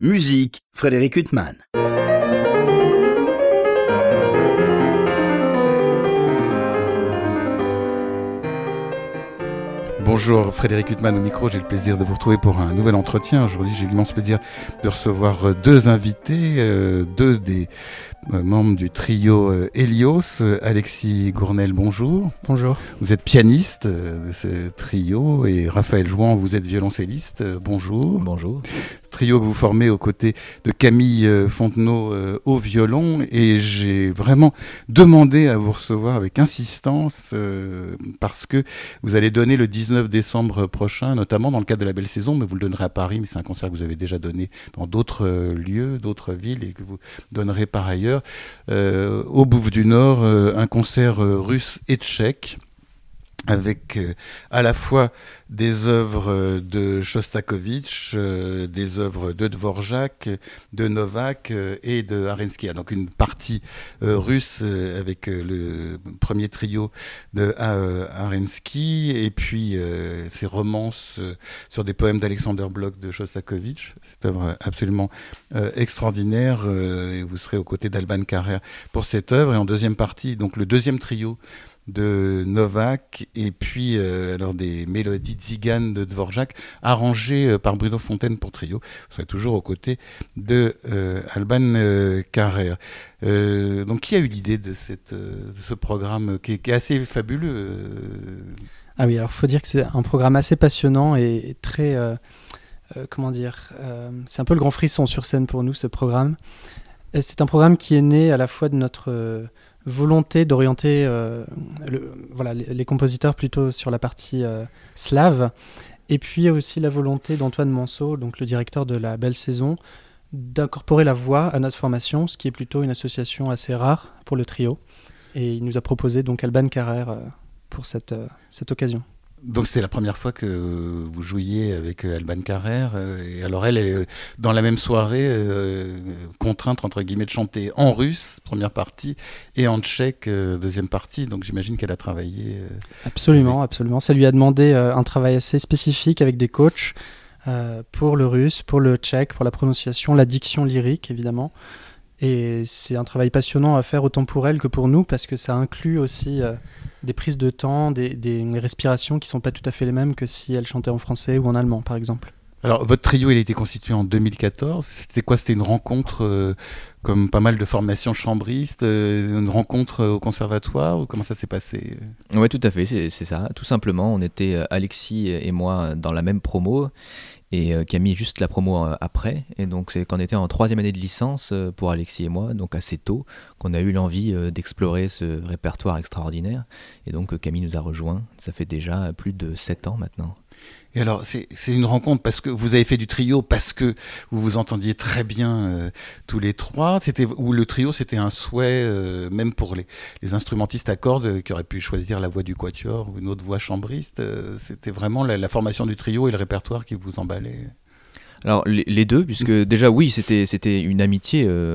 Musique, Frédéric Huttman. Bonjour Frédéric Huttman au micro, j'ai le plaisir de vous retrouver pour un nouvel entretien. Aujourd'hui j'ai l'immense plaisir de recevoir deux invités, euh, deux des euh, membre du trio euh, Helios, euh, Alexis Gournel, bonjour. Bonjour. Vous êtes pianiste de ce trio et Raphaël Jouan, vous êtes violoncelliste, bonjour. Bonjour. Trio que vous formez aux côtés de Camille Fontenot au violon et j'ai vraiment demandé à vous recevoir avec insistance parce que vous allez donner le 19 décembre prochain, notamment dans le cadre de la belle saison, mais vous le donnerez à Paris, mais c'est un concert que vous avez déjà donné dans d'autres lieux, d'autres villes et que vous donnerez par ailleurs euh, au Bouffe du Nord, euh, un concert euh, russe et tchèque avec euh, à la fois des œuvres de Shostakovich, euh, des œuvres de Dvorak, de Novak euh, et de Arensky. Donc une partie russe avec le premier trio de Arensky et puis ses romances sur des poèmes d'Alexander Bloch de Shostakovich. Cette œuvre absolument extraordinaire et vous serez aux côtés d'Alban Carrère pour cette œuvre. Et en deuxième partie, donc le deuxième trio de Novak et puis euh, alors des mélodies de de Dvorak arrangées euh, par Bruno Fontaine pour trio. Vous serez toujours aux côtés de euh, Alban Carrère. donc qui a eu l'idée de, cette, ce programme qui est, assez fabuleux Ah oui, alors il faut dire que c'est un programme assez passionnant et très... comment dire C'est un peu le grand frisson sur scène pour nous, ce programme. C'est un programme qui est né à la fois de notre volonté d'orienter euh, voilà, les, compositeurs plutôt sur la partie euh, slave, et puis aussi la volonté d'Antoine Manceau, donc le directeur de la Belle Saison, d'incorporer la voix à notre formation, ce qui est plutôt une association assez rare pour le trio. Et il nous a proposé donc Alban Carrère euh, pour cette, cette occasion. Donc c'est la première fois que vous jouiez avec euh, Alban Carrère. Euh, et alors elle, est dans la même soirée euh, contrainte entre guillemets de chanter en russe, première partie, et en tchèque, deuxième partie. Donc j'imagine qu'elle a travaillé. absolument, absolument. Ça lui a demandé un travail assez spécifique avec des coachs pour le russe, pour le tchèque, pour la prononciation, la diction lyrique évidemment. Et c'est un travail passionnant à faire autant pour elle que pour nous parce que ça inclut aussi des prises de temps, des, des respirations qui sont pas tout à fait les mêmes que si elle chantait en français ou en allemand, par exemple. Alors, votre trio, il a été constitué en 2014. C'était quoi? C'était une rencontre, euh, comme pas mal de formations chambristes, euh, une rencontre au conservatoire ou comment ça s'est passé? Oui, tout à fait, c'est ça. Tout simplement, on était euh, Alexis et moi dans la même promo et euh, a mis juste la promo euh, après. Et donc c'est qu'on était en troisième année de licence euh, pour Alexis et moi, donc assez tôt, qu'on a eu l'envie d'explorer ce répertoire extraordinaire. Et donc Camille nous a rejoints, ça fait déjà plus de sept ans maintenant. Et alors, c'est une rencontre parce que vous avez fait du trio, parce que vous vous entendiez très bien euh, tous les trois. C'était ou le trio, c'était un souhait, euh, même pour les, les, instrumentistes à cordes euh, qui auraient pu choisir la voix du quatuor ou une autre voix chambriste. c'était vraiment la, la, formation du trio et le répertoire qui vous emballait. Alors les, deux, puisque déjà oui, c'était c'était une amitié euh,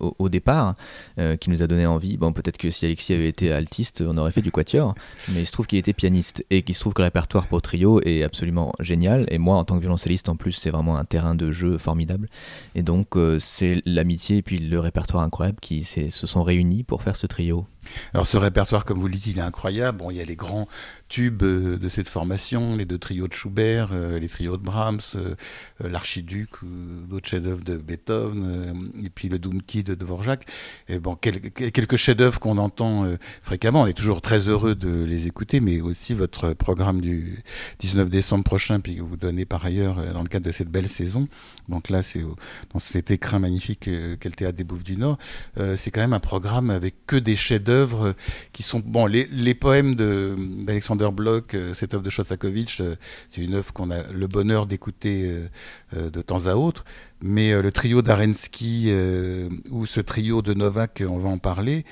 au, départ euh, qui nous a donné envie. Bon, peut-être que si Alexis avait été altiste, on aurait fait du quatuor, mais il se trouve qu'il était pianiste et qu'il se trouve que le répertoire pour trio est absolument génial. Et moi, en tant que violoncelliste, en plus, c'est vraiment un terrain de jeu formidable. Et donc euh, c'est l'amitié et puis le répertoire incroyable qui se sont réunis pour faire ce trio. Alors ce répertoire, comme vous le dites, il est incroyable. Bon, il y a les grands tubes euh, de cette formation, les deux trios de Schubert, euh, les trios de Brahms, euh, l'archiduc, d'autres chefs-d'œuvre de Beethoven, et puis le Doomkey de Dvorak. Et bon, quelques chefs-d'œuvre qu'on entend fréquemment. On est toujours très heureux de les écouter, mais aussi votre programme du 19 décembre prochain, puis que vous donnez par ailleurs dans le cadre de cette belle saison. Donc là, c'est dans cet écrin magnifique qu'est le théâtre des Bouffes du Nord. c'est quand même un programme avec que des chefs-d'œuvre œuvres qui sont bon les, poèmes d'Alexander Bloch, euh, cette œuvre de Shostakovich, euh, c'est une œuvre qu'on a le bonheur d'écouter euh, de temps à autre. Mais le trio d'Arensky ou ce trio de Novak, on va en parler,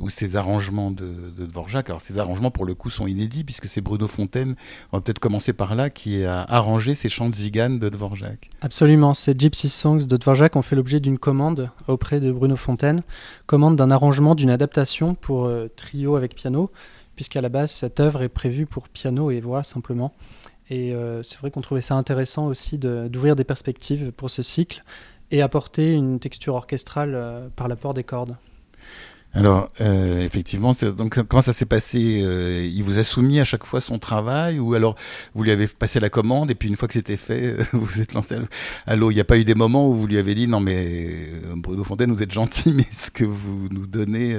ou ces arrangements de, de, Dvorak. Alors ces arrangements pour le coup sont inédits puisque c'est Bruno Fontaine, on va peut-être commencer par là, qui a arrangé ces chants de Zigane de Dvorak. Absolument, ces Gypsy Songs de Dvorak ont fait l'objet d'une commande auprès de Bruno Fontaine, commande d'un arrangement, d'une adaptation pour trio avec piano, puisqu'à la base cette œuvre est prévue pour piano et voix simplement. Et c'est vrai qu'on trouvait ça intéressant aussi d'ouvrir des perspectives pour ce cycle et apporter une texture orchestrale par l'apport des cordes. Alors, euh, effectivement, donc comment ça s'est passé euh, Il vous a soumis à chaque fois son travail ou alors vous lui avez passé la commande et puis une fois que c'était fait, vous vous êtes lancé à l'eau Il n'y a pas eu des moments où vous lui avez dit non mais euh, Bruno Fontaine, vous êtes gentil, mais ce que vous nous donnez,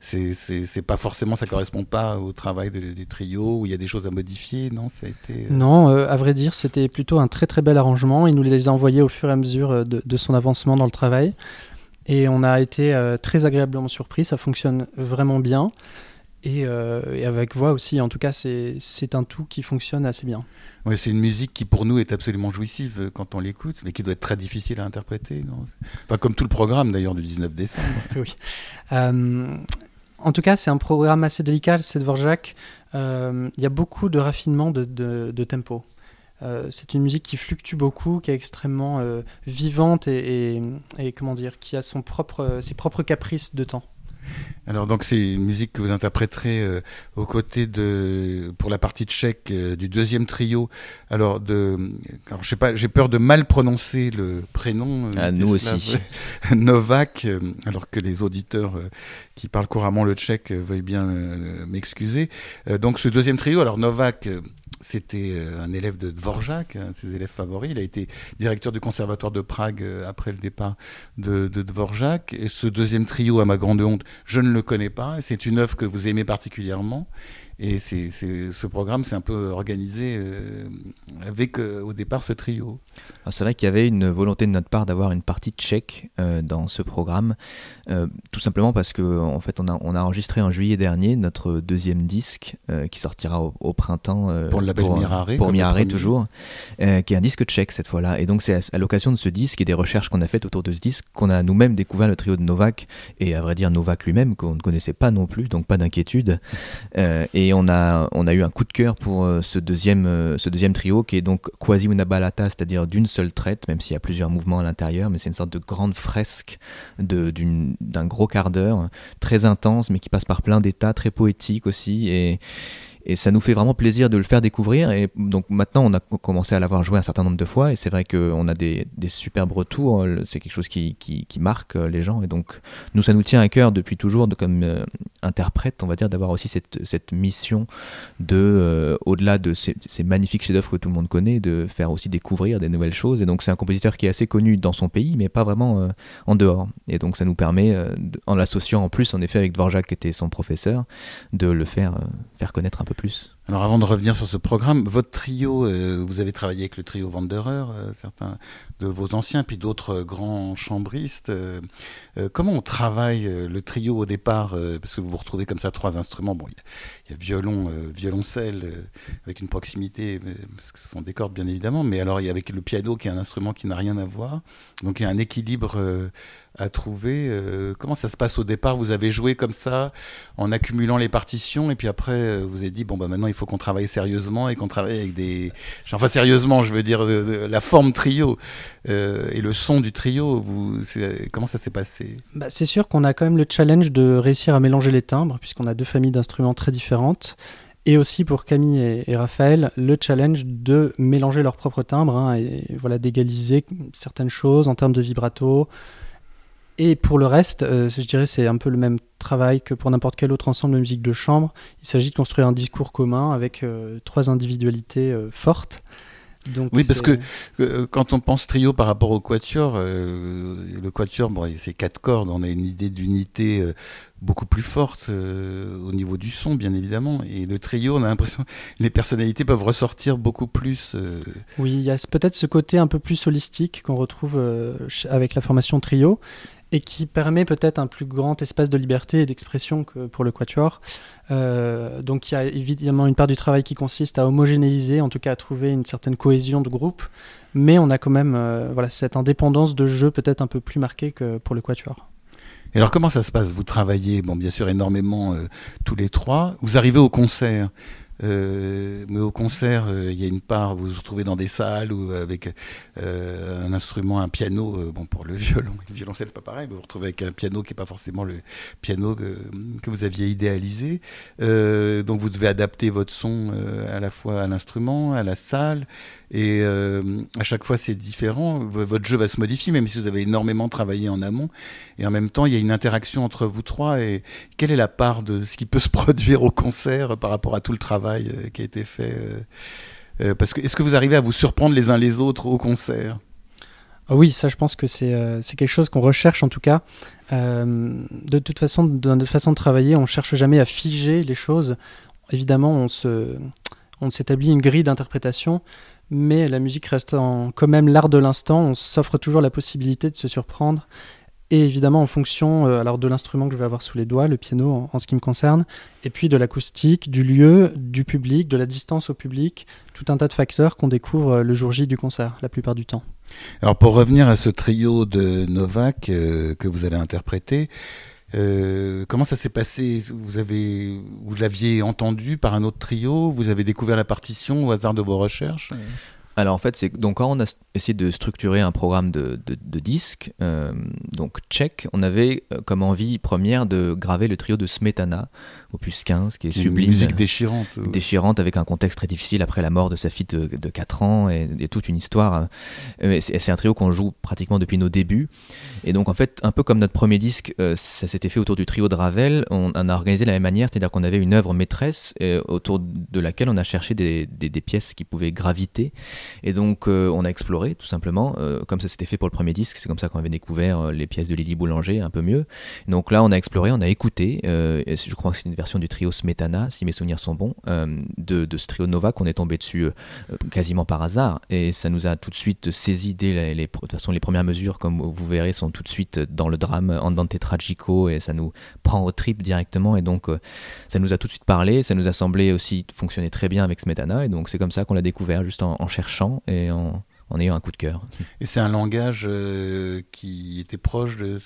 c'est pas forcément, ça correspond pas au travail du trio où il y a des choses à modifier, non ça a été, Non, à vrai dire, c'était plutôt un très très bel arrangement. Il nous les a envoyés au fur et à mesure de son avancement dans le travail. Et on a été euh, très agréablement surpris, ça fonctionne vraiment bien. Euh, et, avec voix aussi, en tout cas, c'est un tout qui fonctionne assez bien. Oui, c'est une musique qui pour nous est absolument jouissive euh, quand on l'écoute, mais qui doit être très difficile à interpréter. enfin, comme tout le programme d'ailleurs du 19 décembre. oui. en tout cas, c'est un programme assez délicat, c'est Dvorak. Il y a beaucoup de raffinement de, de tempo. Euh, c'est une musique qui fluctue beaucoup, qui est extrêmement euh, vivante et, comment dire, qui a son propre, ses propres caprices de temps. Alors donc c'est une musique que vous interpréterez euh, aux côtés de pour la partie tchèque du deuxième trio. Alors de alors je sais pas, j'ai peur de mal prononcer le prénom. Ah, nous aussi. Novak, alors que les auditeurs qui parlent couramment le tchèque veuillent bien m'excuser. donc ce deuxième trio, alors Novak c'était euh, un élève de Dvorak, un de ses élèves favoris. Il a été directeur du conservatoire de Prague euh, après le départ de, Dvorak. Ce deuxième trio, à ma grande honte, je ne le connais pas. C'est une œuvre que vous aimez particulièrement. Et c'est, ce programme s'est un peu organisé euh, avec au départ ce trio. C'est vrai qu'il y avait une volonté de notre part d'avoir une partie tchèque dans ce programme, tout simplement parce que en fait on a, on a enregistré en juillet dernier notre deuxième disque qui sortira au, printemps pour le label Mirare, pour Mirare toujours, qui est un disque tchèque cette fois-là. Et donc c'est à, l'occasion de ce disque et des recherches qu'on a faites autour de ce disque qu'on a nous-mêmes découvert le trio de Novak et à vrai dire Novak lui-même qu'on ne connaissait pas non plus, donc pas d'inquiétude. et on a, on a eu un coup de cœur pour ce deuxième, ce deuxième trio qui est donc quasi una balata, c'est-à-dire d'une seule traite, même s'il y a plusieurs mouvements à l'intérieur, mais c'est une sorte de grande fresque d'un gros quart d'heure, très intense, mais qui passe par plein d'états, très poétique aussi. Et, et ça nous fait vraiment plaisir de le faire découvrir. Et donc maintenant, on a commencé à l'avoir joué un certain nombre de fois, et c'est vrai qu'on a des, superbes retours. C'est quelque chose qui, marque euh, les gens, et donc nous, ça nous tient à cœur depuis toujours, comme euh, interprète, on va dire, d'avoir aussi cette, mission de, euh, au-delà de ces, ces magnifiques chefs-d'œuvre que tout le monde connaît, de faire aussi découvrir des nouvelles choses. Et donc c'est un compositeur qui est assez connu dans son pays, mais pas vraiment en dehors. Et donc ça nous permet, en l'associant en plus, en effet, avec Dvorak, qui était son professeur, de le faire, faire connaître un peu plus. Alors avant de revenir sur ce programme, votre trio, euh, vous avez travaillé avec le trio Wanderer, euh, certains de vos anciens, puis d'autres euh, grands chambristes. comment on travaille le trio au départ Parce que vous vous retrouvez comme ça trois instruments. Bon, il y, a violon, violoncelle, avec une proximité, parce que ce sont des cordes bien évidemment, mais alors il y a avec le piano qui est un instrument qui n'a rien à voir. Donc il y a un équilibre à trouver. comment ça se passe au départ? Vous avez joué comme ça, en accumulant les partitions, et puis après vous avez dit, bon bah maintenant il faut qu'on travaille sérieusement et qu'on travaille avec des. Enfin, sérieusement, je veux dire, la forme trio euh, et le son du trio. Vous, comment ça s'est passé? Bah, C'est sûr qu'on a quand même le challenge de réussir à mélanger les timbres, puisqu'on a deux familles d'instruments très différentes. Et aussi pour Camille et, Raphaël, le challenge de mélanger leurs propres timbres hein, et voilà, d'égaliser certaines choses en termes de vibrato, et pour le reste, euh, je dirais c'est un peu le même travail que pour n'importe quel autre ensemble de musique de chambre. Il s'agit de construire un discours commun avec euh, trois individualités euh, fortes. Donc oui, parce que quand on pense trio par rapport au quatuor, le quatuor, bon, c'est quatre cordes, on a une idée d'unité beaucoup plus forte au niveau du son, bien évidemment. Et le trio, on a l'impression que les personnalités peuvent ressortir beaucoup plus. Oui, il y a peut-être ce côté un peu plus holistique qu'on retrouve avec la formation trio et qui permet peut-être un plus grand espace de liberté et d'expression que pour le quatuor. Euh, donc il y a évidemment une part du travail qui consiste à homogénéiser, en tout cas à trouver une certaine cohésion de groupe, mais on a quand même euh, voilà, cette indépendance de jeu peut-être un peu plus marquée que pour le quatuor. Et alors comment ça se passe? Vous travaillez, bon bien sûr énormément euh, tous les trois. Vous arrivez au concert. Euh, mais au concert, euh, il y a une part, vous vous retrouvez dans des salles ou avec euh, un instrument, un piano, bon pour le violon, le violoncelle c'est pas pareil, mais vous vous retrouvez avec un piano qui n'est pas forcément le piano que vous aviez idéalisé. donc vous devez adapter votre son à la fois à l'instrument, à la salle, et à chaque fois c'est différent. votre jeu va se modifier, même si vous avez énormément travaillé en amont. Et en même temps, il y a une interaction entre vous trois. Et quelle est la part de ce qui peut se produire au concert par rapport à tout le travail? Euh, qui a été fait euh, euh, Parce que est-ce que vous arrivez à vous surprendre les uns les autres au concert? Ah oui, ça je pense que c'est quelque chose qu'on recherche en tout cas. de toute façon, dans notre façon de travailler, on cherche jamais à figer les choses. Évidemment, on se, on s'établit une grille d'interprétation, mais la musique reste quand même l'art de l'instant. On s'offre toujours la possibilité de se surprendre et évidemment en fonction euh, alors de l'instrument que je vais avoir sous les doigts, le piano en, ce qui me concerne, et puis de l'acoustique, du lieu, du public, de la distance au public, tout un tas de facteurs qu'on découvre euh, le jour J du concert, la plupart du temps. Alors pour revenir à ce trio de Novak euh, que vous allez interpréter, comment ça s'est passé? Vous avez, vous l'aviez entendu par un autre trio? Vous avez découvert la partition au hasard de vos recherches? Alors en fait, c'est donc quand on a essayé de structurer un programme de, de, disques, euh, donc tchèque, on avait euh, comme envie première de graver le trio de Smetana, opus 15, qui est sublime. Une musique déchirante. Déchirante avec un contexte très difficile après la mort de sa fille de, de 4 ans et, toute une histoire. Euh, c'est un trio qu'on joue pratiquement depuis nos débuts. Et donc en fait, un peu comme notre premier disque, ça s'était fait autour du trio de Ravel, on, a organisé de la même manière, c'est-à-dire qu'on avait une œuvre maîtresse autour de laquelle on a cherché des, des, des pièces qui pouvaient graviter. Et donc, euh, on a exploré, tout simplement, euh, comme ça s'était fait pour le premier disque, c'est comme ça qu'on avait découvert euh, les pièces de Lily Boulanger un peu mieux. Donc là, on a exploré, on a écouté, je crois que c'est une version du trio Smetana, si mes souvenirs sont bons, de, ce trio Nova qu'on est tombé dessus quasiment par hasard, et ça nous a tout de suite saisi dès les, de toute façon, les premières mesures, comme vous verrez, sont tout de suite dans le drame Andante Tragico, et ça nous prend au trip directement, et donc ça nous a tout de suite parlé, ça nous a semblé aussi fonctionner très bien avec Smetana, et donc c'est comme ça qu'on l'a découvert, juste en cherchant et en, en ayant un coup de cœur. Et c'est un langage euh, qui était proche de.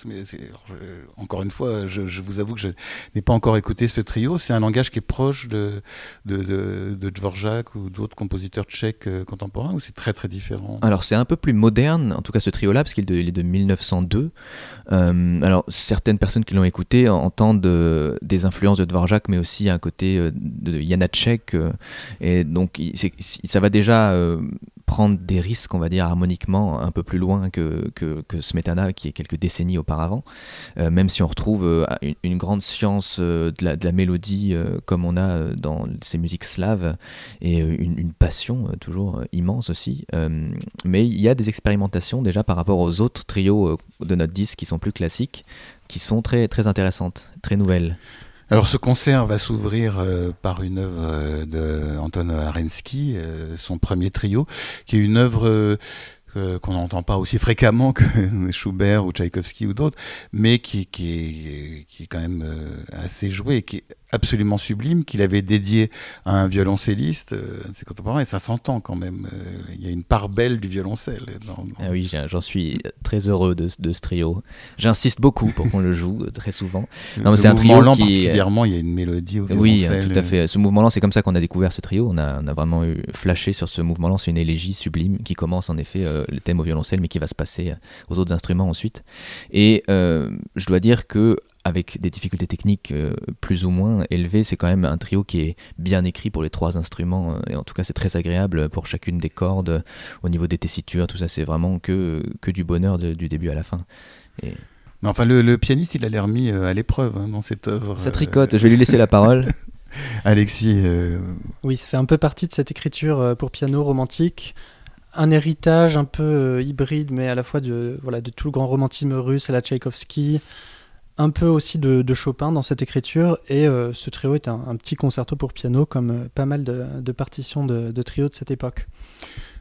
encore une fois, je, vous avoue que je n'ai pas encore écouté ce trio. C'est un langage qui est proche de, de, de, Dvorak ou d'autres compositeurs tchèques euh, contemporains ou c'est très très différent? Alors c'est un peu plus moderne, en tout cas ce trio-là, parce qu'il est de 1902. Euh, alors certaines personnes qui l'ont écouté entendent des influences de Dvorak, mais aussi un côté de Janacek. et donc ça va déjà prendre des risques, on va dire, harmoniquement un peu plus loin que, que, que Smetana, qui est quelques décennies auparavant, euh, même si on retrouve euh, une, grande science euh, de, la, mélodie comme on a dans ces musiques slaves, et une, une passion toujours immense aussi. mais il y a des expérimentations déjà par rapport aux autres trios de notre disque qui sont plus classiques, qui sont très, très intéressantes, très nouvelles. Alors ce concert va s'ouvrir euh, par une œuvre euh, de Anton Arensky, euh, son premier trio, qui est une œuvre qu'on n'entend pas aussi fréquemment que Schubert ou Tchaïkovski ou d'autres, mais qui, qui, est, qui, est, quand même assez joué, qui est absolument sublime qu'il avait dédié à un violoncelliste euh, c'est contemporain et ça s'entend quand même euh, il y a une part belle du violoncelle Ah oui j'en suis très heureux de, de ce trio. J'insiste beaucoup pour qu'on le joue euh, très souvent. Non c'est un trio qui particulièrement il y a une mélodie au violoncelle oui tout à fait. Ce mouvement là c'est comme ça qu'on a découvert ce trio. On a, on a vraiment eu flashé sur ce mouvement là c'est une élégie sublime qui commence en effet le thème au violoncelle mais qui va se passer aux autres instruments ensuite. Et je dois dire que avec des difficultés techniques euh, plus ou moins élevées, c'est quand même un trio qui est bien écrit pour les trois instruments. Euh, et en tout cas, c'est très agréable pour chacune des cordes, euh, au niveau des tessitures, tout ça, c'est vraiment que, que du bonheur du début à la fin. Et... Mais enfin, le, pianiste, il a l'air mis à l'épreuve hein, dans cette œuvre. Ça tricote, je vais lui laisser la parole. Alexis. Oui, ça fait un peu partie de cette écriture pour piano romantique un héritage un peu hybride, mais à la fois de, voilà, de tout le grand romantisme russe à la Tchaïkovski, un peu aussi de, Chopin dans cette écriture, et euh, ce trio est un, petit concerto pour piano, comme euh, pas mal de, partitions de, de trio de cette époque.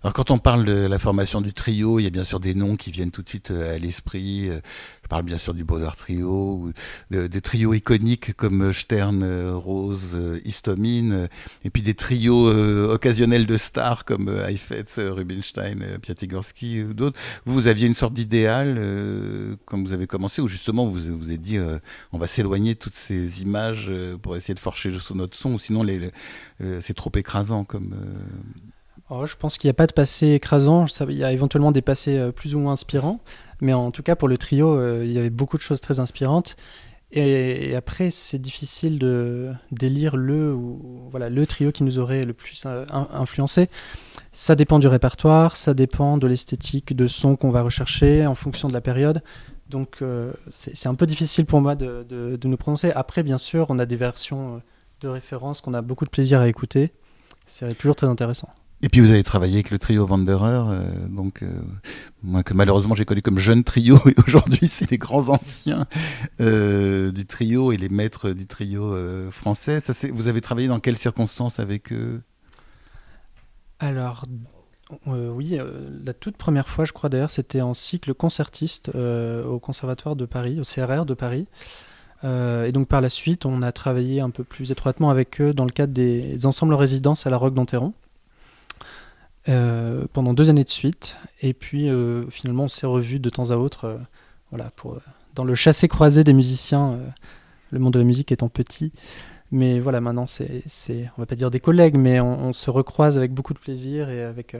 Alors quand on parle de la formation du trio, il y a bien sûr des noms qui viennent tout de suite à l'esprit. Je parle bien sûr du Beaux-Arts Trio, ou des trios iconiques comme Stern, Rose, Histomine, et puis des trios occasionnels de stars comme Heifetz, Rubinstein, Piatigorsky ou d'autres. Vous aviez une sorte d'idéal quand vous avez commencé, ou justement vous vous êtes dit on va s'éloigner de toutes ces images pour essayer de forcher sous notre son, ou sinon c'est trop écrasant comme... Oh, je pense qu'il n'y a pas de passé écrasant, il y a éventuellement des passés plus ou moins inspirants. Mais en tout cas, pour le trio, euh, il y avait beaucoup de choses très inspirantes. Et, après, c'est difficile de d'élire le, voilà, le trio qui nous aurait le plus euh, influencé. Ça dépend du répertoire, ça dépend de l'esthétique de son qu'on va rechercher en fonction de la période. Donc euh, c'est un peu difficile pour moi de, de, nous prononcer. Après, bien sûr, on a des versions de référence qu'on a beaucoup de plaisir à écouter. C'est toujours très intéressant. Et puis vous avez travaillé avec le trio Wanderer, euh, donc euh, moi que malheureusement j'ai connu comme jeune trio et aujourd'hui c'est les grands anciens euh, du trio et les maîtres du trio français. Ça, vous avez travaillé dans quelles circonstances avec eux? Alors oui, la toute première fois je crois d'ailleurs c'était en cycle concertiste au Conservatoire de Paris, au CRR de Paris. et donc par la suite, on a travaillé un peu plus étroitement avec eux dans le cadre des ensembles résidences à la Roque d'Enterron. Euh, pendant deux années de suite. Et puis euh, finalement, on s'est revus de temps à autre, euh, voilà, pour, dans le chassé-croisé des musiciens, le monde de la musique étant petit. Mais voilà, maintenant, c'est, on va pas dire des collègues, mais on, se recroise avec beaucoup de plaisir et avec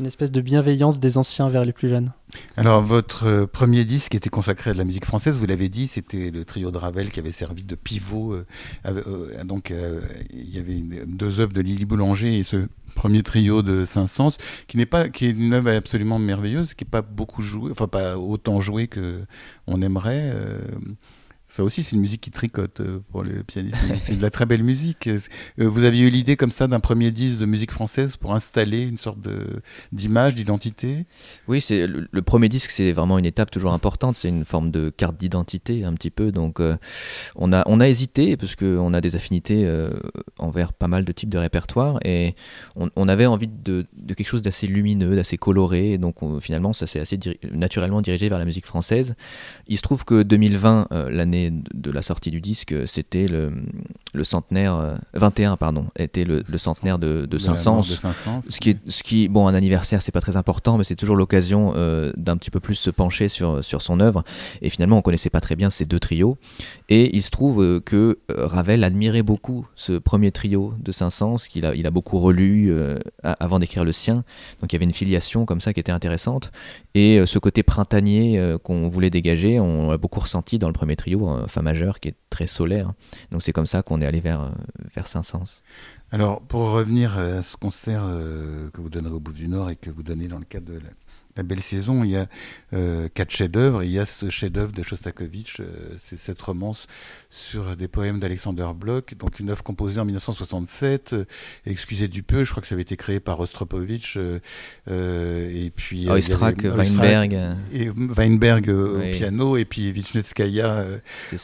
une espèce de bienveillance des anciens vers les plus jeunes. Alors, votre premier disque était consacré à de la musique française, vous l'avez dit, c'était le trio de Ravel qui avait servi de pivot. donc, il y avait deux œuvres de Lily Boulanger et ce premier trio de Saint-Saëns, qui n'est pas, qui est une œuvre absolument merveilleuse, qui n'est pas beaucoup jouée, enfin pas autant jouée que on aimerait. Ça aussi, c'est une musique qui tricote euh, pour les pianistes. c'est de la très belle musique. Euh, vous aviez eu l'idée comme ça d'un premier disque de musique française pour installer une sorte d'image, d'identité? Oui, c'est le, premier disque, c'est vraiment une étape toujours importante. C'est une forme de carte d'identité un petit peu. Donc, euh, on, a, on a hésité parce qu'on a des affinités envers pas mal de types de répertoires et on, avait envie de, quelque chose d'assez lumineux, d'assez coloré. donc, finalement, ça s'est assez naturellement dirigé vers la musique française. Il se trouve que 2020, l'année de la sortie du disque, c'était le, le, centenaire, 21 euh, pardon, était le, centenaire de, de Saint-Saëns. Ce qui est, ce qui, bon, un anniversaire, c'est pas très important, mais c'est toujours l'occasion euh, d'un petit peu plus se pencher sur, sur son œuvre. Et finalement, on connaissait pas très bien ces deux trios. Et il se trouve euh, que Ravel admirait beaucoup ce premier trio de Saint-Saëns, qu'il a, il a beaucoup relu avant d'écrire le sien. Donc il y avait une filiation comme ça qui était intéressante. Et ce côté printanier qu'on voulait dégager, on l'a beaucoup ressenti dans le premier trio Fa majeur qui est très solaire. Donc c'est comme ça qu'on est allé vers, euh, vers Saint-Saëns. Alors pour revenir à ce concert euh, que vous donnerez au bout du Nord et que vous donnez dans le cadre de la belle saison, il y a euh, quatre chefs-d'œuvre. Il y a ce chef-d'œuvre de Shostakovich, euh, c'est cette romance sur des poèmes d'Alexander Bloch, donc une œuvre composée en 1967. Euh, excusez du peu, je crois que ça avait été créé par Rostropovich. et puis Oistrakh, Weinberg. Et Weinberg au piano, et puis Vichnetskaya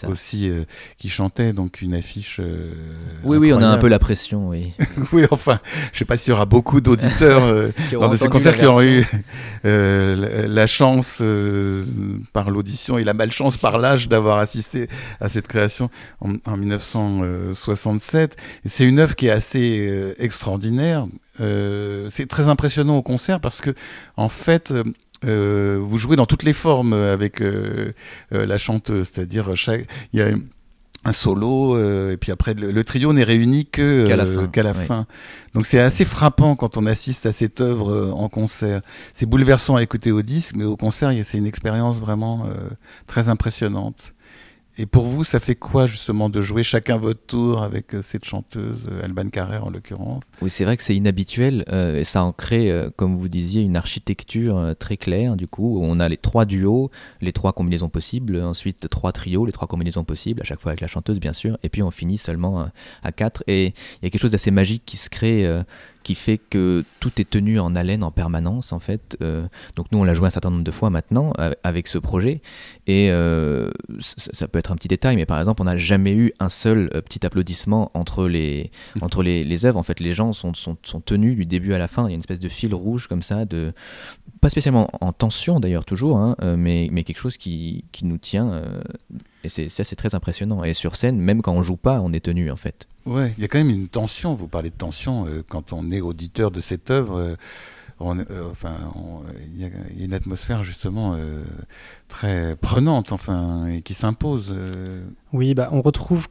aussi qui chantait, donc une affiche. oui, oui, on a un peu la pression, oui. oui, enfin, je ne sais pas s'il y aura beaucoup d'auditeurs dans de ces concerts qui ont eu. Euh, la chance euh, par l'audition et la malchance par l'âge d'avoir assisté à cette création en, 1967. C'est une œuvre qui est assez euh, extraordinaire. c'est très impressionnant au concert parce que, en fait, vous jouez dans toutes les formes avec la chanteuse, c'est-à-dire il y a un solo, euh, et puis après le, trio n'est réuni que qu'à la, fin. Donc c'est assez frappant quand on assiste à cette œuvre euh, en concert. C'est bouleversant à écouter au disque, mais au concert, c'est une expérience vraiment euh, très impressionnante. Et pour vous, ça fait quoi justement de jouer chacun votre tour avec euh, cette chanteuse, euh, Alban Carrère en l'occurrence? Oui, c'est vrai que c'est inhabituel euh, et ça en crée, comme vous disiez, une architecture très claire. Du coup, on a les trois duos, les trois combinaisons possibles, ensuite trois trios, les trois combinaisons possibles, à chaque fois avec la chanteuse bien sûr, et puis on finit seulement à quatre. Et il y a quelque chose d'assez magique qui se crée qui fait que tout est tenu en haleine en permanence en fait. Euh, donc nous on l'a joué un certain nombre de fois maintenant avec ce projet et euh, ça, peut être un petit détail, mais par exemple on n'a jamais eu un seul petit applaudissement entre les entre les, œuvres. En fait les gens sont, sont, sont, tenus du début à la fin. Il y a une espèce de fil rouge comme ça, de pas spécialement en tension d'ailleurs toujours, hein, mais, mais quelque chose qui, qui nous tient. et c'est ça c'est très impressionnant. Et sur scène, même quand on joue pas, on est tenu en fait. Ouais, il y a quand même une tension. Vous parlez de tension euh, quand on est auditeur de cette œuvre. Euh, euh, enfin, il y, a une atmosphère justement très prenante, enfin, et qui s'impose. Oui, bah, on retrouve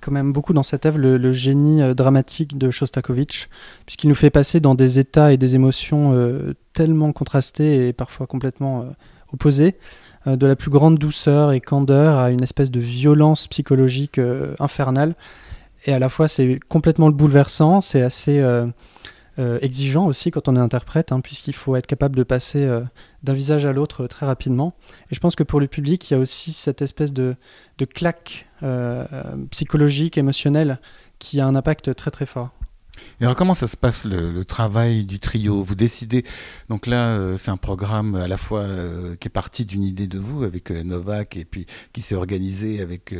quand même beaucoup dans cette œuvre le, génie dramatique de Shostakovich, puisqu'il nous fait passer dans des états et des émotions tellement contrastés et parfois complètement opposés, de la plus grande douceur et candeur à une espèce de violence psychologique infernale et à la fois c'est complètement le bouleversant, c'est assez euh, euh, exigeant aussi quand on est interprète, hein, puisqu'il faut être capable de passer euh, d'un visage à l'autre très rapidement. Et je pense que pour le public, il y a aussi cette espèce de claque psychologique, émotionnelle, qui a un impact très très fort. Et alors comment ça se passe le, travail du trio? Vous décidez, donc là euh, c'est un programme à la fois euh, qui est parti d'une idée de vous avec euh, Novak et puis qui s'est organisé avec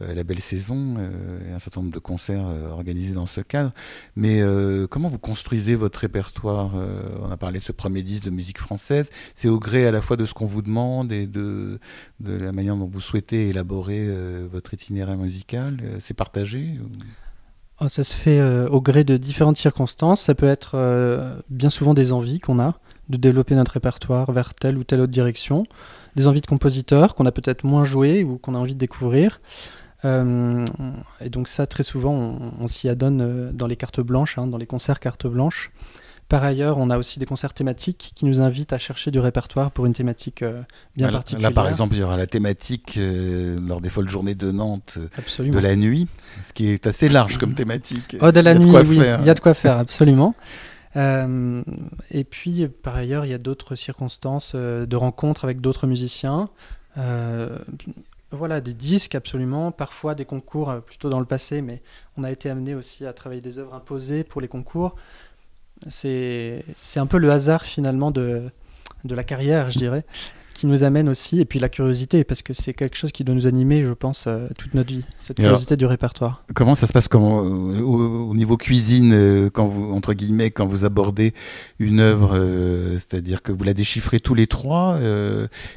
la belle saison et un certain nombre de concerts organisés dans ce cadre. Mais comment vous construisez votre répertoire On a parlé de ce premier disque de musique française. C'est au gré à la fois de ce qu'on vous demande et de, de la manière dont vous souhaitez élaborer votre itinéraire musical? C'est partagé ça se fait euh, au gré de différentes circonstances. Ça peut être euh, bien souvent des envies qu'on a de développer notre répertoire vers telle ou telle autre direction, des envies de compositeurs qu'on a peut-être moins joué ou qu'on a envie de découvrir. Euh, et donc ça, très souvent, on, s'y adonne dans les cartes blanches, hein, dans les concerts cartes blanches. Par ailleurs, on a aussi des concerts thématiques qui nous invitent à chercher du répertoire pour une thématique euh, bien particulière. Là, par exemple, il y aura la thématique euh, lors des folles journées de Nantes euh, de la nuit, ce qui est assez large comme thématique. Oh, de la nuit, oui, il y a de quoi faire, absolument. et puis, par ailleurs, il y a d'autres circonstances de rencontres avec d'autres musiciens. voilà, des disques absolument, parfois des concours plutôt dans le passé, mais on a été amené aussi à travailler des œuvres imposées pour les concours. C'est un peu le hasard finalement de, de la carrière, je dirais, qui nous amène aussi, et puis la curiosité, parce que c'est quelque chose qui doit nous animer, je pense, euh, toute notre vie, cette curiosité du répertoire. Comment ça se passe comment, euh, au, niveau cuisine, euh, quand vous, entre guillemets, quand vous abordez une œuvre, c'est-à-dire que vous la déchiffrez tous les trois,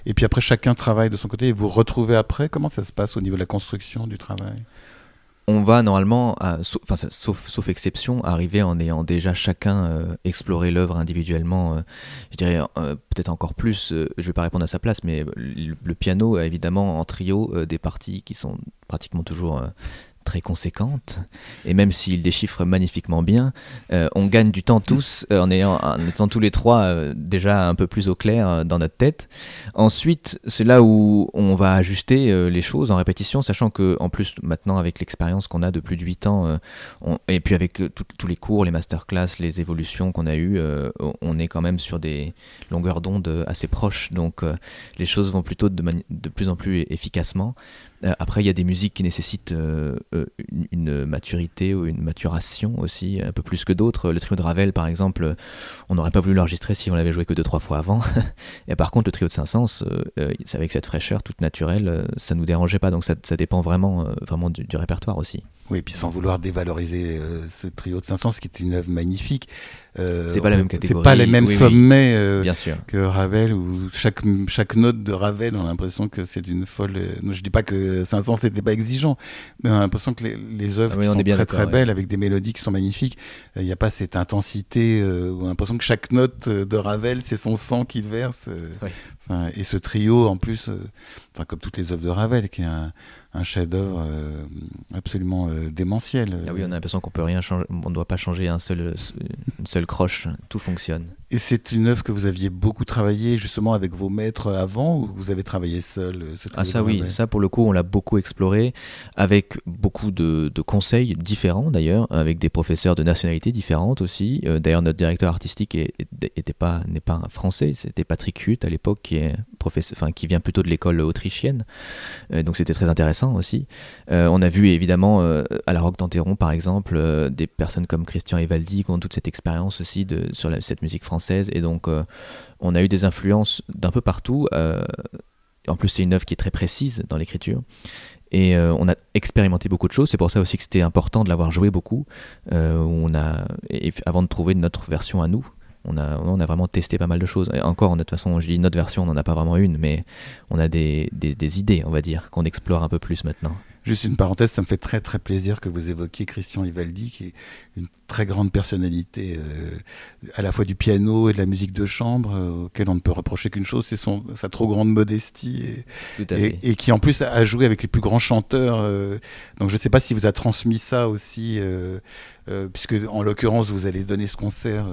et puis après chacun travaille de son côté, et vous retrouvez après, comment ça se passe au niveau de la construction du travail? On va normalement, sauf, exception, arriver en ayant déjà chacun euh, exploré l'œuvre individuellement. Euh, je dirais euh, peut-être encore plus, je ne vais pas répondre à sa place, mais le, piano a évidemment en trio des parties qui sont pratiquement toujours très conséquente. Et même s'il déchiffre magnifiquement bien, euh, on gagne du temps tous euh, en, étant tous les trois euh, déjà un peu plus au clair dans notre tête. Ensuite, c'est là où on va ajuster les choses en répétition, sachant que en plus maintenant avec l'expérience qu'on a de plus de 8 ans, et puis avec tous les cours, les masterclass, les évolutions qu'on a eues, on est quand même sur des longueurs d'onde assez proches. Donc les choses vont plutôt de plus en plus efficacement. Euh, après, il y a des musiques qui nécessitent euh, euh, une, maturité ou une maturation aussi, un peu plus que d'autres. Le trio de Ravel, par exemple, on n'aurait pas voulu l'enregistrer si on l'avait joué que deux, trois fois avant. Et par contre, le trio de Saint-Saëns, avec cette fraîcheur toute naturelle, ça nous dérangeait pas. Donc ça, dépend vraiment, vraiment du répertoire aussi. Oui, et puis sans vouloir dévaloriser ce trio de 500, ce qui est une œuvre magnifique. Euh, c'est pas la même catégorie. C'est pas les mêmes sommets euh, Bien sûr. que Ravel, où chaque, chaque note de Ravel, on a l'impression que c'est d'une folle. Je dis pas que 500 c'était pas exigeant, mais on a l'impression que les, les œuvres ah sont très très belles, avec des mélodies qui sont magnifiques. Il n'y a pas cette intensité, on a l'impression que chaque note de Ravel, c'est son sang qu'il verse. et ce trio, en plus, enfin comme toutes les œuvres de Ravel, qui est un un chef-d'œuvre euh, absolument euh, démentiel. Ah oui, on a l'impression qu'on peut rien changer, on ne doit pas changer un seul, une seule croche, tout fonctionne. Et c'est une œuvre que vous aviez beaucoup travaillé justement avec vos maîtres avant ou vous avez travaillé seul euh, Ah ça oui, ça pour le coup on l'a beaucoup exploré avec beaucoup de, conseils différents d'ailleurs, avec des professeurs de nationalités différentes aussi. d'ailleurs notre directeur artistique pas n'est pas un français, c'était Patrick Hutt à l'époque qui est professeur, enfin qui vient plutôt de l'école autrichienne. donc c'était très intéressant aussi. on a vu évidemment à la Roque d'Anteron par exemple des personnes comme Christian Evaldi qui ont toute cette expérience aussi de, sur cette musique française et donc on a eu des influences d'un peu partout. en plus c'est une œuvre qui est très précise dans l'écriture. Et euh, on a expérimenté beaucoup de choses. C'est pour ça aussi que c'était important de l'avoir joué beaucoup. Euh, on a, avant de trouver notre version à nous, on a, vraiment testé pas mal de choses. Et encore, de toute façon, je dis notre version, on n'en a pas vraiment une, mais on a des, des idées, on va dire, qu'on explore un peu plus maintenant. Juste une parenthèse, ça me fait très très plaisir que vous évoquiez Christian Ivaldi, qui est une très grande personnalité, euh, à la fois du piano et de la musique de chambre, euh, auquel on ne peut reprocher qu'une chose, c'est son sa trop grande modestie, et, et, qui en plus a joué avec les plus grands chanteurs. Euh, donc je ne sais pas si vous a transmis ça aussi euh, puisque en l'occurrence vous allez donner ce concert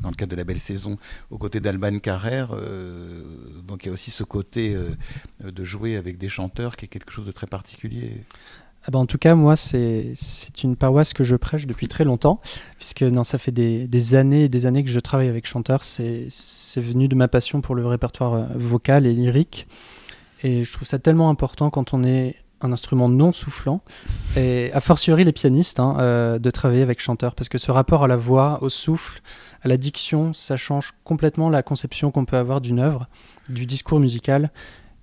dans le cadre de la belle saison aux côtés d'Alban Carrère. Donc il y a aussi ce côté de jouer avec des chanteurs qui est quelque chose de très particulier. Ah bah en tout cas, moi, c'est une paroisse que je prêche depuis très longtemps, puisque non, ça fait des, années et des années que je travaille avec chanteurs. C'est venu de ma passion pour le répertoire vocal et lyrique. Et je trouve ça tellement important quand on est un instrument non soufflant, et a fortiori les pianistes, hein, euh, de travailler avec chanteur, parce que ce rapport à la voix, au souffle, à la diction, ça change complètement la conception qu'on peut avoir d'une œuvre, du discours musical,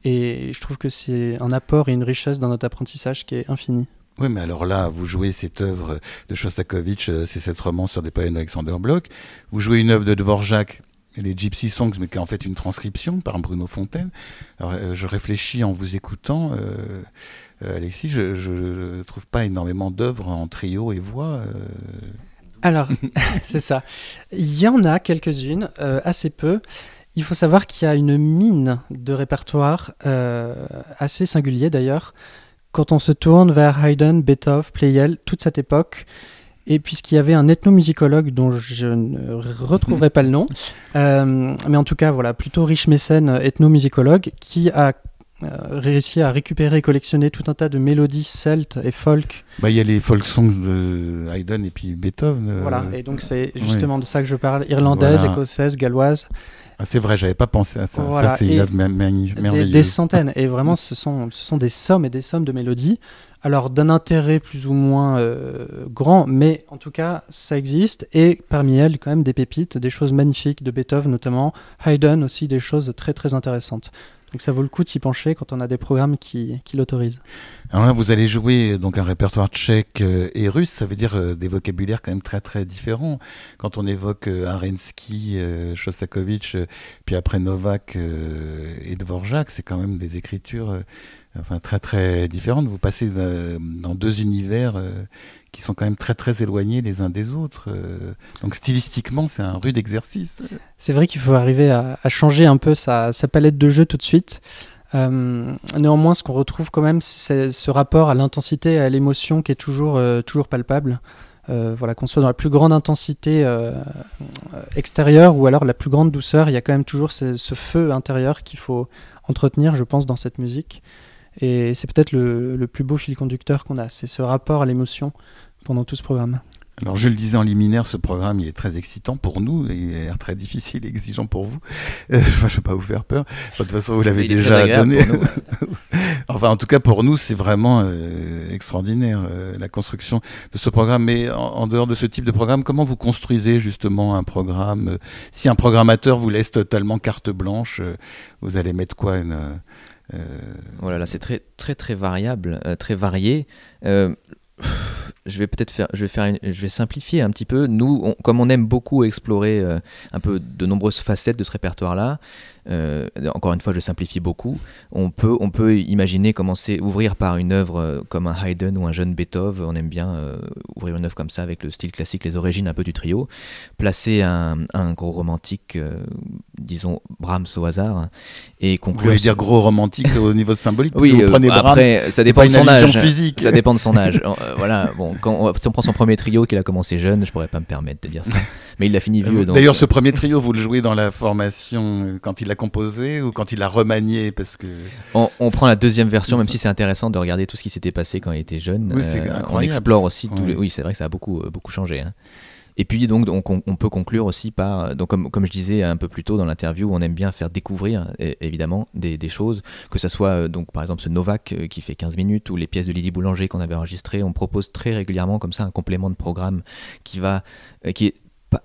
et je trouve que c'est un apport et une richesse dans notre apprentissage qui est infini. Oui, mais alors là, vous jouez cette œuvre de Shostakovich, euh, c'est cette romance sur des poèmes d'Alexander Bloch. Vous jouez une œuvre de Dvorak, les Gypsy Songs, mais qui est en fait une transcription par Bruno Fontaine. Alors, euh, je réfléchis en vous écoutant. Euh, Alexis, je ne trouve pas énormément d'œuvres en trio et voix. Alors, c'est ça. Il y en a quelques-unes, assez peu. Il faut savoir qu'il y a une mine de répertoire assez singulier d'ailleurs. Quand on se tourne vers Haydn, Beethoven, Pleyel, toute cette époque, et puisqu'il y avait un ethnomusicologue dont je ne retrouverai pas le nom, mais en tout cas, voilà, plutôt riche mécène ethnomusicologue, qui a euh, réussi à récupérer et collectionner tout un tas de mélodies celtes et folk. Bah, il y a les folk songs de Haydn et puis Beethoven. Euh, voilà, et donc c'est justement de ça que je parle, irlandaise, écossaise, galloise. Ah, c'est vrai, j'avais pas pensé à ça. ça c'est Des, des, centaines, et vraiment ce sont, ce sont des sommes et des sommes de mélodies. Alors d'un intérêt plus ou moins euh, grand, mais en tout cas ça existe, et parmi elles quand même des pépites, des choses magnifiques de Beethoven notamment, Haydn aussi des choses très très intéressantes. Donc ça vaut le coup de s'y pencher quand on a des programmes qui, l'autorisent. Alors là, vous allez jouer donc un répertoire tchèque euh, et russe, ça veut dire euh, des vocabulaires quand même très très différents. Quand on évoque euh, Arensky, Shostakovich, puis après Novak et Dvorak, c'est quand même des écritures enfin très très différentes. Vous passez dans deux univers qui sont quand même très très éloignés les uns des autres. Euh. donc stylistiquement, c'est un rude exercice. C'est vrai qu'il faut arriver à, changer un peu sa, palette de jeu tout de suite. Euh, néanmoins, ce qu'on retrouve quand même, c'est ce rapport à l'intensité à l'émotion qui est toujours, euh, toujours palpable. voilà, qu'on soit dans la plus grande intensité extérieure ou alors la plus grande douceur, il y a quand même toujours ce feu intérieur qu'il faut entretenir, je pense, dans cette musique. Et c'est peut-être le, plus beau fil conducteur qu'on a, c'est ce rapport à l'émotion pendant tout ce programme. Alors je le disais en liminaire, ce programme il est très excitant pour nous, il est très difficile exigeant pour vous. Euh, je ne vais pas vous faire peur. de toute façon, vous l'avez déjà donné. enfin, en tout cas pour nous, c'est vraiment euh, extraordinaire euh, la construction de ce programme. Mais en, dehors de ce type de programme, comment vous construisez justement un programme? Si un programmateur vous laisse totalement carte blanche, vous allez mettre quoi une, voilà, là c'est très très très variable, euh, très varié. Euh, je vais peut-être faire, je vais faire, je vais simplifier un petit peu. Nous, comme on aime beaucoup explorer euh, un peu de nombreuses facettes de ce répertoire-là, euh, encore une fois, je simplifie beaucoup. On peut, on peut imaginer commencer, ouvrir par une œuvre euh, comme un Haydn ou un jeune Beethoven. On aime bien euh, ouvrir une œuvre comme ça avec le style classique, les origines un peu du trio. Placer un, un gros romantique, disons Brahms au hasard, et conclure. Vous voulez dire gros romantique au niveau symbolique? Oui, vous prenez après, ça dépend de son âge. Physique. Ça dépend de son âge. voilà, bon, quand on, si on prend son premier trio qu'il a commencé jeune, je pourrais pas me permettre de dire ça. Mais il l'a fini vieux. D'ailleurs, ce premier trio, vous le jouez dans la formation quand il l'a composé ou quand il l'a remanié parce que on, prend la deuxième version, même si c'est intéressant de regarder tout ce qui s'était passé quand il était jeune. Oui, euh, on explore aussi tous les. Oui, c'est vrai que ça a beaucoup, euh, beaucoup changé. Hein. Et puis donc on, on, peut conclure aussi par, donc comme, comme je disais un peu plus tôt dans l'interview, on aime bien faire découvrir évidemment des, des, choses, que ce soit donc par exemple ce Novak qui fait 15 minutes ou les pièces de Lydie Boulanger qu'on avait enregistrées, on propose très régulièrement comme ça un complément de programme qui va, qui est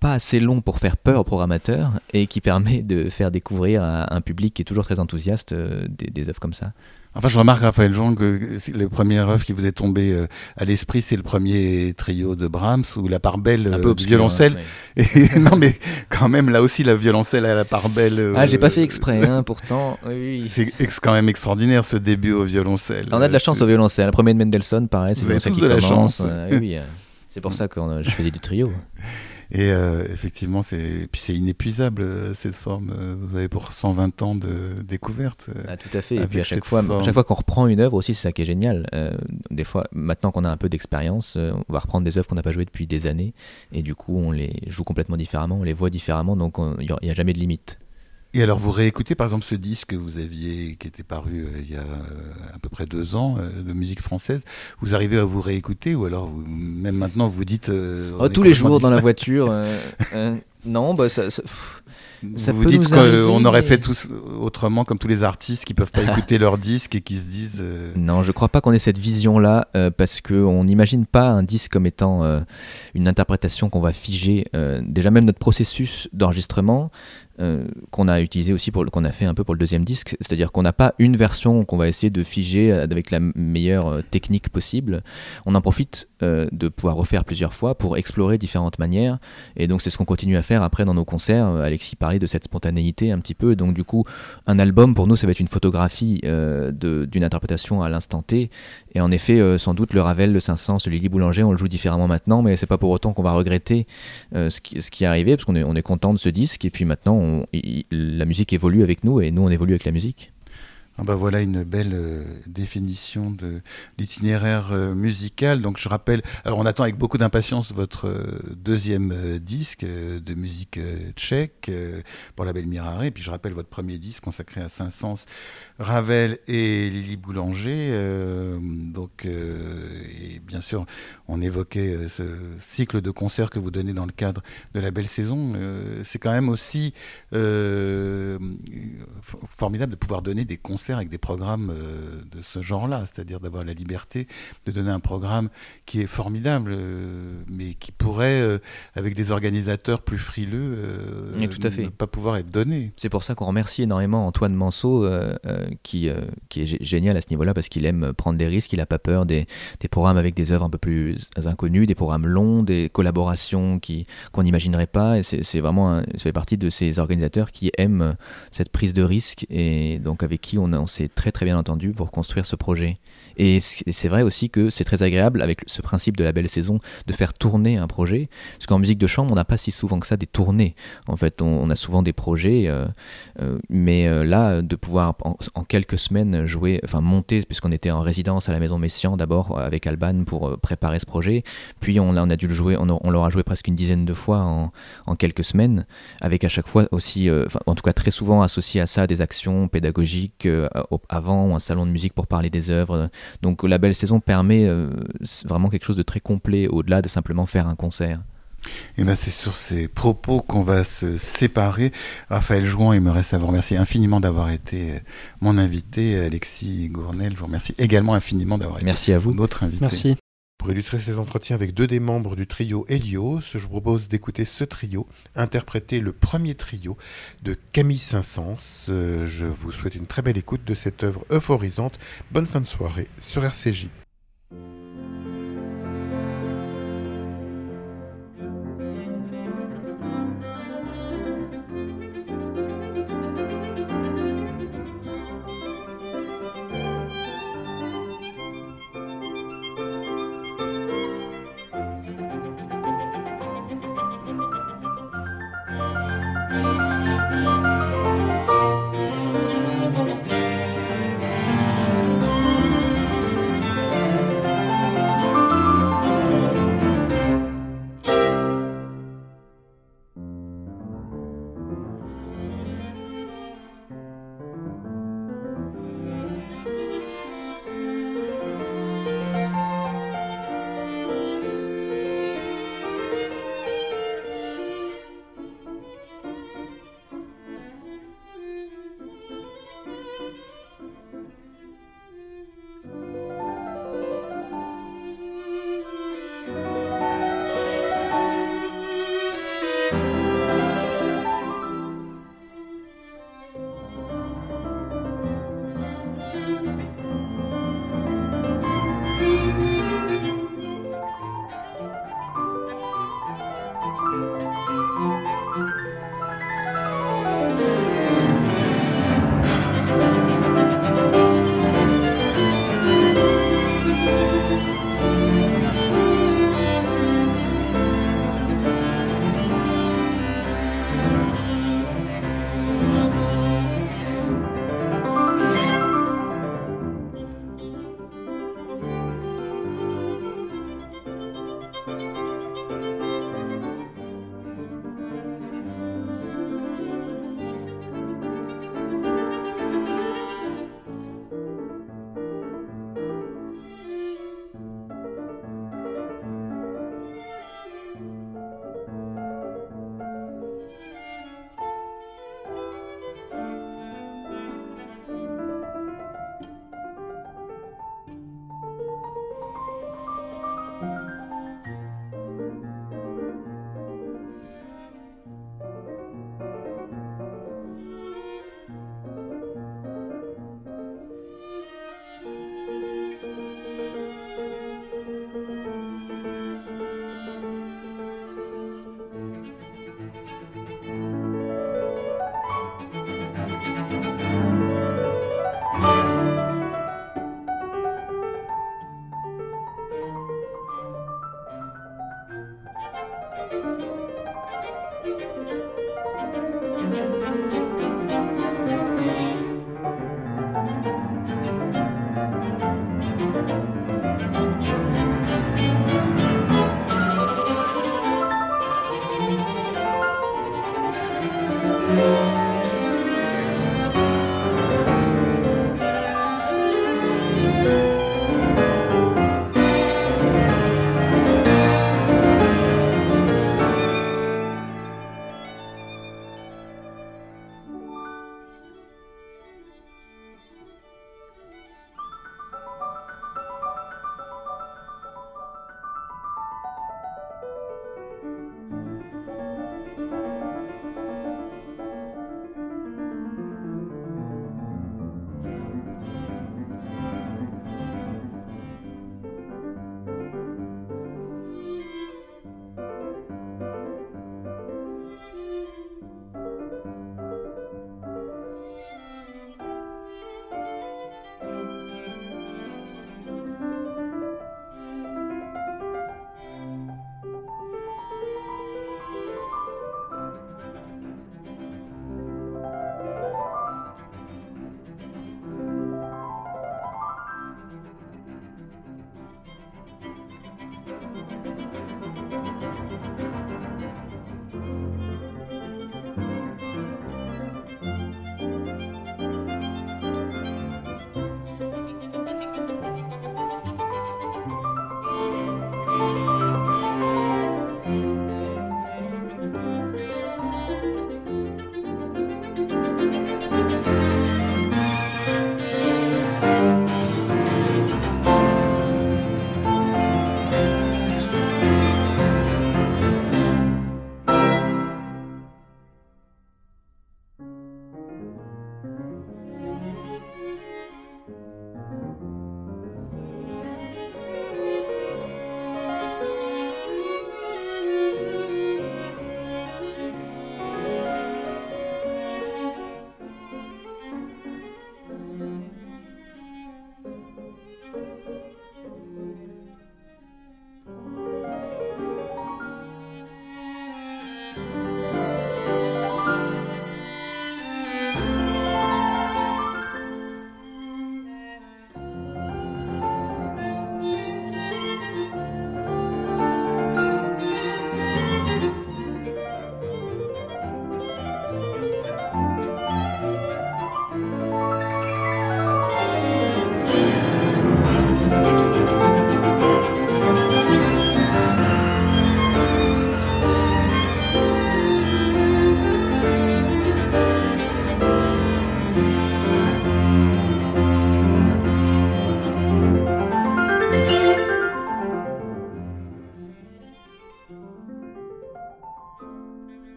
pas, assez long pour faire peur aux programmateurs et qui permet de faire découvrir à un public qui est toujours très enthousiaste des, des œuvres comme ça. Enfin, je remarque, Raphaël Jean, que le premier œuvre qui vous est tombé euh, à l'esprit, c'est le premier trio de Brahms, ou la part belle euh, du violoncelle. Hein, et, non, mais quand même, là aussi, la violoncelle à la part belle. Euh, ah, j'ai pas fait exprès, hein, pourtant. C'est quand même extraordinaire, ce début au violoncelle. On a de la chance au violoncelle. Le premier de Mendelssohn, pareil, c'est de la chance. oui, c'est pour ça que je fais du trio. Et euh, effectivement, c'est puis c'est inépuisable euh, cette forme. Euh, vous avez pour 120 ans de découverte. Ah, tout à fait. Et puis à chaque fois, chaque fois qu'on reprend une œuvre aussi, c'est ça qui est génial. des fois, maintenant qu'on a un peu d'expérience, on va reprendre des œuvres qu'on n'a pas jouées depuis des années, et du coup, on les joue complètement différemment, on les voit différemment, donc il n'y a jamais de limite. Et alors, vous réécoutez par exemple ce disque que vous aviez, qui était paru euh, il y a euh, à peu près deux ans, euh, de musique française. Vous arrivez à vous réécouter ou alors même maintenant vous dites. Oh, tous les jours dans la voiture. non, bah ça. vous dites qu'on aurait fait tous autrement, comme tous les artistes qui peuvent pas écouter leur disque et qui se disent. Non, je crois pas qu'on ait cette vision-là, parce qu'on n'imagine pas un disque comme étant une interprétation qu'on va figer. déjà, même notre processus d'enregistrement, euh, qu'on a utilisé aussi pour qu'on a fait un peu pour le deuxième disque, c'est-à-dire qu'on n'a pas une version qu'on va essayer de figer avec la meilleure euh, technique possible. On en profite euh, de pouvoir refaire plusieurs fois pour explorer différentes manières, et donc c'est ce qu'on continue à faire après dans nos concerts. Alexis parlait de cette spontanéité un petit peu, donc du coup un album pour nous ça va être une photographie d'une interprétation à l'instant T, et en effet sans doute le Ravel, le Saint-Saëns, le Lily Boulanger on le joue différemment maintenant, mais c'est pas pour autant qu'on va regretter ce qui, est arrivé parce qu'on est, on est content de ce disque, et puis maintenant la musique évolue avec nous. Et nous on évolue avec la musique. Ah bah voilà une belle euh, définition de l'itinéraire euh, musical. Donc je rappelle, alors on attend avec beaucoup d'impatience votre euh, deuxième disque de musique tchèque pour la Belle Mirare. Et puis je rappelle votre premier disque consacré à Saint-Saëns, Ravel et Lily Boulanger. donc et bien sûr, on évoquait ce cycle de concerts que vous donnez dans le cadre de la Belle Saison. C'est quand même aussi formidable de pouvoir donner des concerts avec des programmes euh, de ce genre-là, c'est-à-dire d'avoir la liberté de donner un programme qui est formidable, euh, mais qui pourrait, euh, avec des organisateurs plus frileux, tout à fait. ne pas pouvoir être donné. C'est pour ça qu'on remercie énormément Antoine Manceau, qui, qui est génial à ce niveau-là, parce qu'il aime prendre des risques, il n'a pas peur des, des, programmes avec des œuvres un peu plus inconnues, des programmes longs, des collaborations qu'on n'imaginerait pas, et c'est, vraiment, ça fait partie de ces organisateurs qui aiment cette prise de risque, et donc avec qui on on s'est très très bien entendu pour construire ce projet. Et c'est vrai aussi que c'est très agréable avec ce principe de la belle saison de faire tourner un projet. Parce qu'en musique de chambre, on n'a pas si souvent que ça des tournées. En fait, on, a souvent des projets, euh, euh, mais euh, là, de pouvoir en, quelques semaines jouer, enfin monter, puisqu'on était en résidence à la Maison Messian d'abord avec Alban pour préparer ce projet. Puis on, a dû le jouer, on, l'aura joué presque une dizaine de fois en, en, quelques semaines, avec à chaque fois aussi, en tout cas très souvent associé à ça des actions pédagogiques avant ou un salon de musique pour parler des œuvres donc la belle saison permet euh, vraiment quelque chose de très complet au-delà de simplement faire un concert. Et ben c'est sur ces propos qu'on va se séparer. Raphaël Jouan, il me reste à vous remercier infiniment d'avoir été euh, mon invité. Alexis Gournel, je vous remercie également infiniment d'avoir été Merci à vous. notre invité. Merci. Pour illustrer ces entretiens avec deux des membres du trio Helios, je vous propose d'écouter ce trio, interpréter le premier trio de Camille Saint-Saëns. Euh, je vous souhaite une très belle écoute de cette œuvre euphorisante. Bonne fin de soirée sur RCJ.